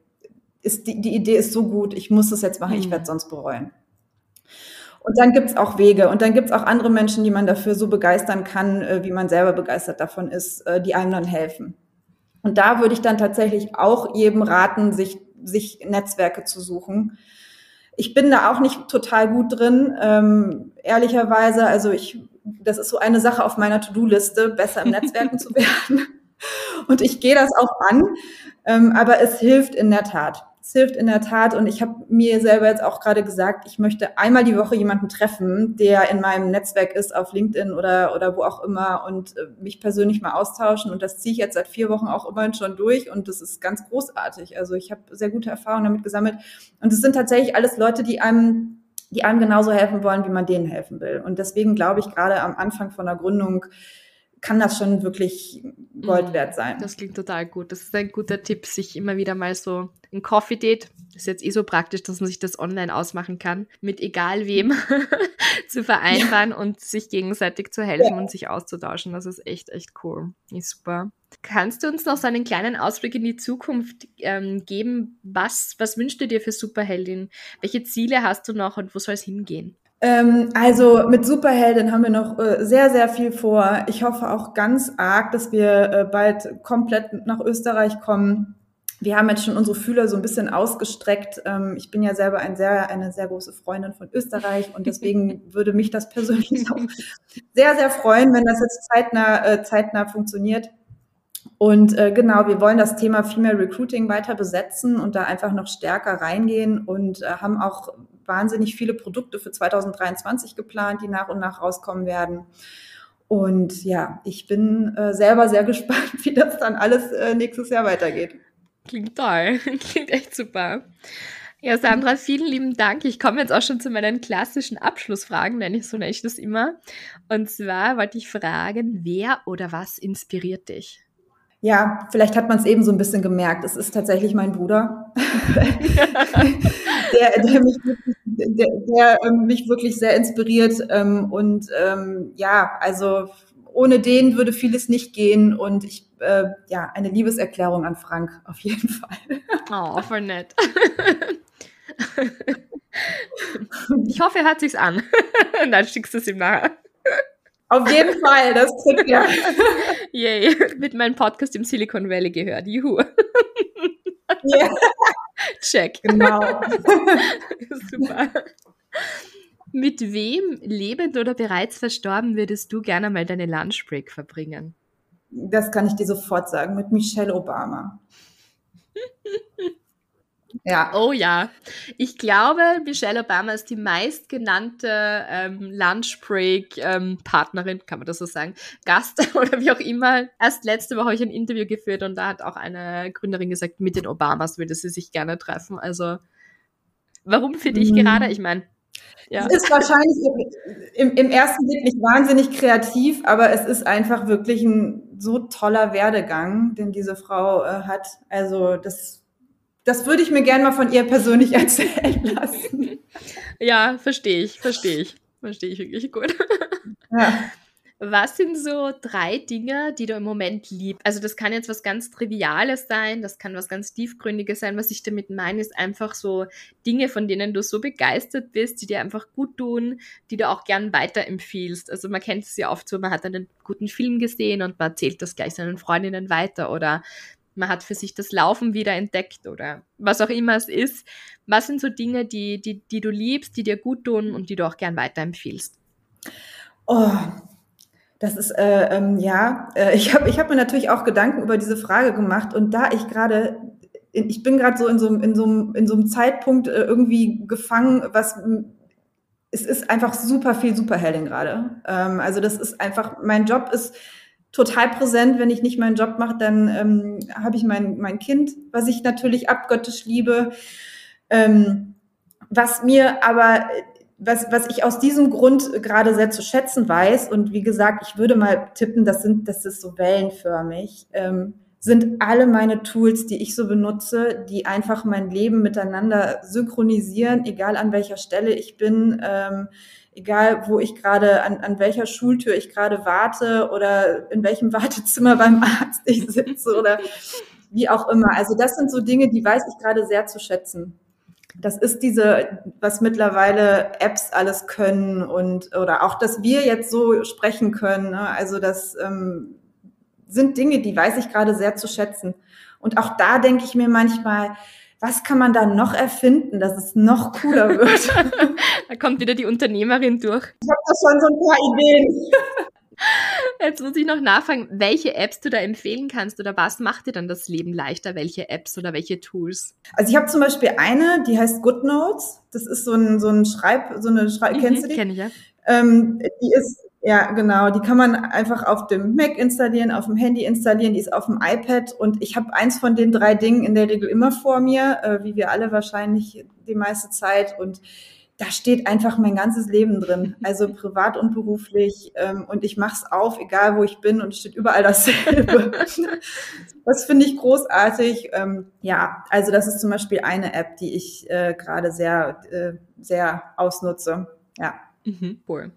ist die, die Idee ist so gut, ich muss das jetzt machen, ich mhm. werde sonst bereuen. Und dann gibt's auch Wege und dann gibt's auch andere Menschen, die man dafür so begeistern kann, äh, wie man selber begeistert davon ist, äh, die einem dann helfen. Und da würde ich dann tatsächlich auch jedem raten, sich, sich Netzwerke zu suchen. Ich bin da auch nicht total gut drin, ähm, ehrlicherweise. Also ich das ist so eine Sache auf meiner To-Do-Liste, besser im Netzwerken zu *laughs* werden. Und ich gehe das auch an, ähm, aber es hilft in der Tat. Es hilft in der Tat und ich habe mir selber jetzt auch gerade gesagt, ich möchte einmal die Woche jemanden treffen, der in meinem Netzwerk ist, auf LinkedIn oder, oder wo auch immer und äh, mich persönlich mal austauschen. Und das ziehe ich jetzt seit vier Wochen auch immerhin schon durch und das ist ganz großartig. Also ich habe sehr gute Erfahrungen damit gesammelt. Und es sind tatsächlich alles Leute, die einem die einem genauso helfen wollen, wie man denen helfen will. Und deswegen glaube ich, gerade am Anfang von der Gründung kann das schon wirklich Gold wert mm, sein. Das klingt total gut. Das ist ein guter Tipp, sich immer wieder mal so ein Coffee Date, ist jetzt eh so praktisch, dass man sich das online ausmachen kann, mit egal wem *laughs* zu vereinbaren ja. und sich gegenseitig zu helfen ja. und sich auszutauschen. Das ist echt, echt cool. Ist super. Kannst du uns noch so einen kleinen Ausblick in die Zukunft ähm, geben? Was, was wünschst du dir für Superheldin? Welche Ziele hast du noch und wo soll es hingehen? Ähm, also mit Superheldin haben wir noch äh, sehr, sehr viel vor. Ich hoffe auch ganz arg, dass wir äh, bald komplett nach Österreich kommen. Wir haben jetzt schon unsere Fühler so ein bisschen ausgestreckt. Ähm, ich bin ja selber ein sehr, eine sehr große Freundin von Österreich und deswegen *laughs* würde mich das persönlich auch sehr, sehr freuen, wenn das jetzt zeitnah, äh, zeitnah funktioniert. Und äh, genau, wir wollen das Thema Female Recruiting weiter besetzen und da einfach noch stärker reingehen und äh, haben auch wahnsinnig viele Produkte für 2023 geplant, die nach und nach rauskommen werden. Und ja, ich bin äh, selber sehr *laughs* gespannt, wie das dann alles äh, nächstes Jahr weitergeht. Klingt toll, *laughs* klingt echt super. Ja, Sandra, vielen lieben Dank. Ich komme jetzt auch schon zu meinen klassischen Abschlussfragen, nenne ich so nenne ich das immer. Und zwar wollte ich fragen, wer oder was inspiriert dich? Ja, vielleicht hat man es eben so ein bisschen gemerkt. Es ist tatsächlich mein Bruder, *laughs* der, der, mich wirklich, der, der ähm, mich wirklich sehr inspiriert. Ähm, und ähm, ja, also ohne den würde vieles nicht gehen. Und ich, äh, ja, eine Liebeserklärung an Frank auf jeden Fall. Oh, voll nett. *laughs* Ich hoffe, er hört sich's an. *laughs* Dann schickst du es ihm nachher. Auf jeden Fall, das kriegt er. Yay, mit meinem Podcast im Silicon Valley gehört. Juhu. Yeah. Check. Genau. *laughs* Super. Mit wem, lebend oder bereits verstorben, würdest du gerne mal deine Lunchbreak verbringen? Das kann ich dir sofort sagen, mit Michelle Obama. *laughs* Ja. Oh ja. Ich glaube, Michelle Obama ist die meistgenannte ähm, Lunchbreak-Partnerin, ähm, kann man das so sagen, Gast *laughs* oder wie auch immer. Erst letzte Woche habe ich ein Interview geführt und da hat auch eine Gründerin gesagt, mit den Obamas würde sie sich gerne treffen. Also, warum für dich mhm. gerade? Ich meine, Ja. Es ist wahrscheinlich im, im, ersten Blick nicht wahnsinnig kreativ, aber es ist einfach wirklich ein so toller Werdegang, den diese Frau äh, hat. Also das, das würde ich mir gerne mal von ihr persönlich *laughs* erzählen lassen. Ja, verstehe ich, verstehe ich. Verstehe ich wirklich gut. Ja. Was sind so drei Dinge, die du im Moment liebst? Also das kann jetzt was ganz Triviales sein, das kann was ganz Tiefgründiges sein. Was ich damit meine, ist einfach so Dinge, von denen du so begeistert bist, die dir einfach gut tun, die du auch gern weiterempfiehlst. Also man kennt es ja oft so, man hat einen guten Film gesehen und man erzählt das gleich seinen Freundinnen weiter oder man hat für sich das Laufen wieder entdeckt oder was auch immer es ist. Was sind so Dinge, die, die, die du liebst, die dir gut tun und die du auch gern weiterempfiehlst? Oh, das ist, äh, ähm, ja, äh, ich habe ich hab mir natürlich auch Gedanken über diese Frage gemacht und da ich gerade, ich bin gerade so in so, in, so, in so einem Zeitpunkt äh, irgendwie gefangen, was, es ist einfach super viel Superheldin gerade. Ähm, also das ist einfach, mein Job ist total präsent. Wenn ich nicht meinen Job mache, dann ähm, habe ich mein, mein Kind, was ich natürlich abgöttisch liebe. Ähm, was mir aber was, was ich aus diesem Grund gerade sehr zu schätzen weiß, und wie gesagt, ich würde mal tippen, das sind, das ist so wellenförmig, ähm, sind alle meine Tools, die ich so benutze, die einfach mein Leben miteinander synchronisieren, egal an welcher Stelle ich bin, ähm, egal wo ich gerade, an, an welcher Schultür ich gerade warte oder in welchem *laughs* Wartezimmer beim Arzt ich sitze oder wie auch immer. Also das sind so Dinge, die weiß ich gerade sehr zu schätzen das ist diese, was mittlerweile Apps alles können und oder auch, dass wir jetzt so sprechen können. Ne? Also das ähm, sind Dinge, die weiß ich gerade sehr zu schätzen. Und auch da denke ich mir manchmal, was kann man da noch erfinden, dass es noch cooler *laughs* wird? da kommt wieder die Unternehmerin durch. Ich habe da schon so ein paar Ideen. Jetzt muss ich noch nachfragen, welche Apps du da empfehlen kannst oder was macht dir dann das Leben leichter? Welche Apps oder welche Tools? Also ich habe zum Beispiel eine, die heißt GoodNotes. Das ist so ein, so ein Schreib, so eine Schreib, mhm, kennst du die? Kenn ich ja. Ähm, die ist, ja, genau, die kann man einfach auf dem Mac installieren, auf dem Handy installieren, die ist auf dem iPad und ich habe eins von den drei Dingen in der Regel immer vor mir, äh, wie wir alle wahrscheinlich die meiste Zeit und da steht einfach mein ganzes Leben drin, also *laughs* privat und beruflich. Ähm, und ich mache es auf, egal wo ich bin, und es steht überall dasselbe. *laughs* das finde ich großartig. Ähm, ja, also das ist zum Beispiel eine App, die ich äh, gerade sehr, äh, sehr ausnutze. Ja. Mhm, cool.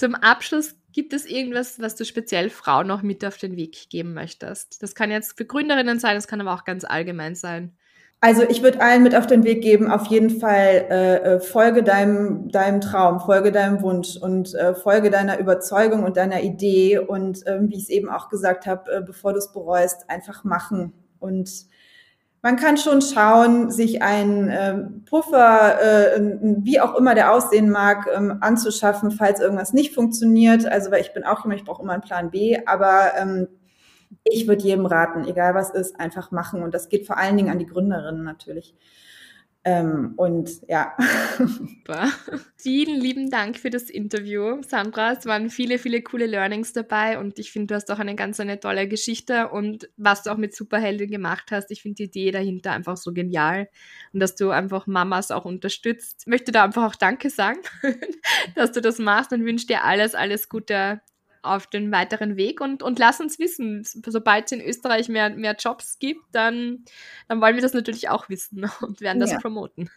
Zum Abschluss Gibt es irgendwas, was du speziell Frauen noch mit auf den Weg geben möchtest? Das kann jetzt für Gründerinnen sein, das kann aber auch ganz allgemein sein. Also ich würde allen mit auf den Weg geben, auf jeden Fall äh, äh, folge deinem, deinem Traum, folge deinem Wunsch und äh, folge deiner Überzeugung und deiner Idee und äh, wie ich es eben auch gesagt habe, äh, bevor du es bereust, einfach machen. Und man kann schon schauen, sich einen äh, Puffer, äh, wie auch immer der aussehen mag, ähm, anzuschaffen, falls irgendwas nicht funktioniert. Also weil ich bin auch jemand, ich brauche immer einen Plan B, aber ähm, ich würde jedem raten, egal was ist, einfach machen. Und das geht vor allen Dingen an die Gründerinnen natürlich. Ähm, und ja. Super. Vielen lieben Dank für das Interview, Sandra. Es waren viele, viele coole Learnings dabei und ich finde, du hast auch eine ganz eine tolle Geschichte und was du auch mit Superheldin gemacht hast. Ich finde die Idee dahinter einfach so genial und dass du einfach Mamas auch unterstützt. Ich möchte da einfach auch Danke sagen, *laughs* dass du das machst und wünsche dir alles, alles Gute auf den weiteren Weg und, und lass uns wissen, sobald es in Österreich mehr, mehr Jobs gibt, dann, dann wollen wir das natürlich auch wissen *laughs* und werden das ja. promoten.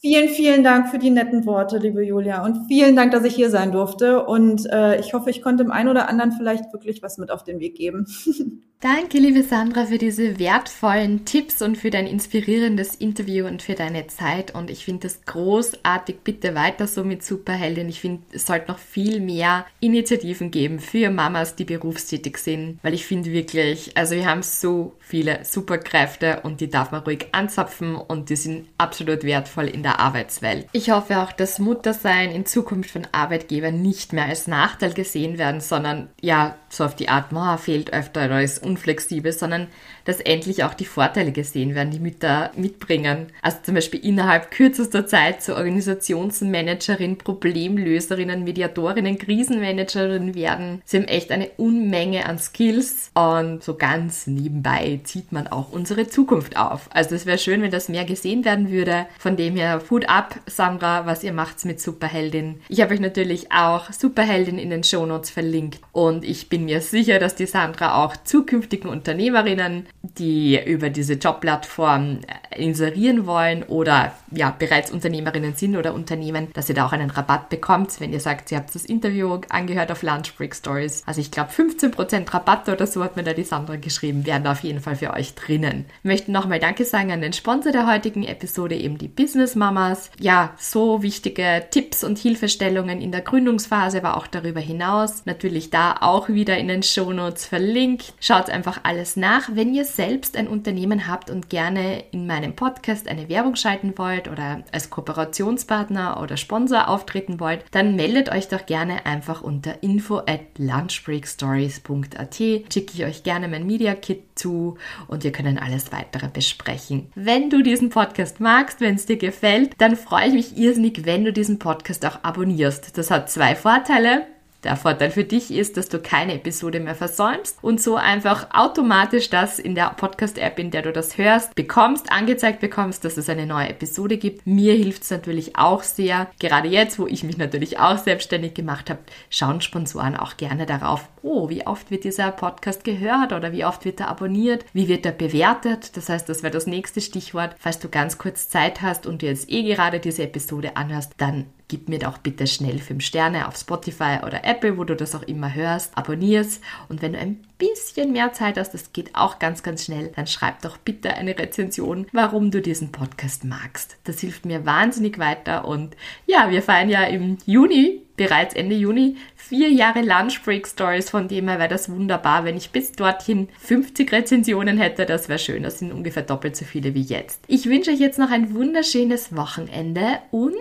Vielen, vielen Dank für die netten Worte, liebe Julia. Und vielen Dank, dass ich hier sein durfte. Und äh, ich hoffe, ich konnte dem einen oder anderen vielleicht wirklich was mit auf den Weg geben. *laughs* Danke, liebe Sandra, für diese wertvollen Tipps und für dein inspirierendes Interview und für deine Zeit. Und ich finde das großartig. Bitte weiter so mit Superheldin. Ich finde, es sollte noch viel mehr Initiativen geben für Mamas, die berufstätig sind, weil ich finde wirklich, also wir haben so viele Superkräfte und die darf man ruhig anzapfen und die sind absolut wertvoll in der Arbeitswelt. Ich hoffe auch, dass Muttersein in Zukunft von Arbeitgebern nicht mehr als Nachteil gesehen werden, sondern ja, so auf die Art, oh, fehlt öfter oder ist unflexibel, sondern dass endlich auch die Vorteile gesehen werden, die Mütter mitbringen. Also zum Beispiel innerhalb kürzester Zeit zur Organisationsmanagerin, Problemlöserinnen, Mediatorinnen, Krisenmanagerinnen werden sagen, sie haben echt eine Unmenge an Skills und so ganz nebenbei zieht man auch unsere Zukunft auf. Also es wäre schön, wenn das mehr gesehen werden würde. Von dem her, Food up, Sandra, was ihr macht mit Superheldin. Ich habe euch natürlich auch Superheldin in den Shownotes verlinkt und ich bin mir sicher, dass die Sandra auch zukünftigen Unternehmerinnen, die über diese Jobplattform inserieren wollen oder ja bereits Unternehmerinnen sind oder Unternehmen, dass ihr da auch einen Rabatt bekommt, wenn ihr sagt, ihr habt das Interview angehört auf Lunch Break Stories. Also ich glaube 15% Rabatt oder so hat mir da die Sandra geschrieben, wären da auf jeden Fall für euch drinnen. Ich möchte nochmal Danke sagen an den Sponsor der heutigen Episode, eben die Business Mamas. Ja, so wichtige Tipps und Hilfestellungen in der Gründungsphase, aber auch darüber hinaus. Natürlich da auch wieder in den Shownotes verlinkt. Schaut einfach alles nach. Wenn ihr selbst ein Unternehmen habt und gerne in meinem Podcast eine Werbung schalten wollt oder als Kooperationspartner oder Sponsor auftreten wollt, dann meldet euch doch gerne einfach unter info at lunchbreakstories.at. Schicke ich euch gerne mein Media Kit zu und wir können alles weitere besprechen. Wenn du diesen Podcast magst, wenn es dir gefällt, dann freue ich mich irrsinnig, wenn du diesen Podcast auch abonnierst. Das hat zwei Vorteile. Der Vorteil für dich ist, dass du keine Episode mehr versäumst und so einfach automatisch das in der Podcast-App, in der du das hörst, bekommst, angezeigt bekommst, dass es eine neue Episode gibt. Mir hilft es natürlich auch sehr. Gerade jetzt, wo ich mich natürlich auch selbstständig gemacht habe, schauen Sponsoren auch gerne darauf, oh, wie oft wird dieser Podcast gehört oder wie oft wird er abonniert, wie wird er bewertet. Das heißt, das wäre das nächste Stichwort. Falls du ganz kurz Zeit hast und dir jetzt eh gerade diese Episode anhörst, dann gib mir doch bitte schnell 5 Sterne auf Spotify oder Apple, wo du das auch immer hörst. Abonnier's und wenn du ein bisschen mehr Zeit hast, das geht auch ganz, ganz schnell, dann schreib doch bitte eine Rezension, warum du diesen Podcast magst. Das hilft mir wahnsinnig weiter und ja, wir feiern ja im Juni bereits Ende Juni vier Jahre Lunch Break Stories, von dem her wäre das wunderbar, wenn ich bis dorthin 50 Rezensionen hätte, das wäre schön, das sind ungefähr doppelt so viele wie jetzt. Ich wünsche euch jetzt noch ein wunderschönes Wochenende und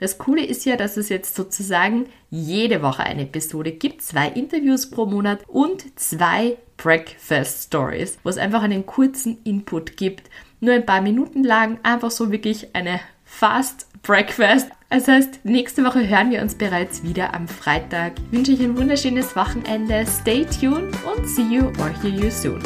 das Coole ist ja, dass es jetzt sozusagen jede Woche eine Episode gibt, zwei Interviews pro Monat und zwei Breakfast Stories, wo es einfach einen kurzen Input gibt, nur ein paar Minuten lang, einfach so wirklich eine Fast Breakfast. Das heißt, nächste Woche hören wir uns bereits wieder am Freitag. Ich wünsche euch ein wunderschönes Wochenende. Stay tuned und see you or hear you soon.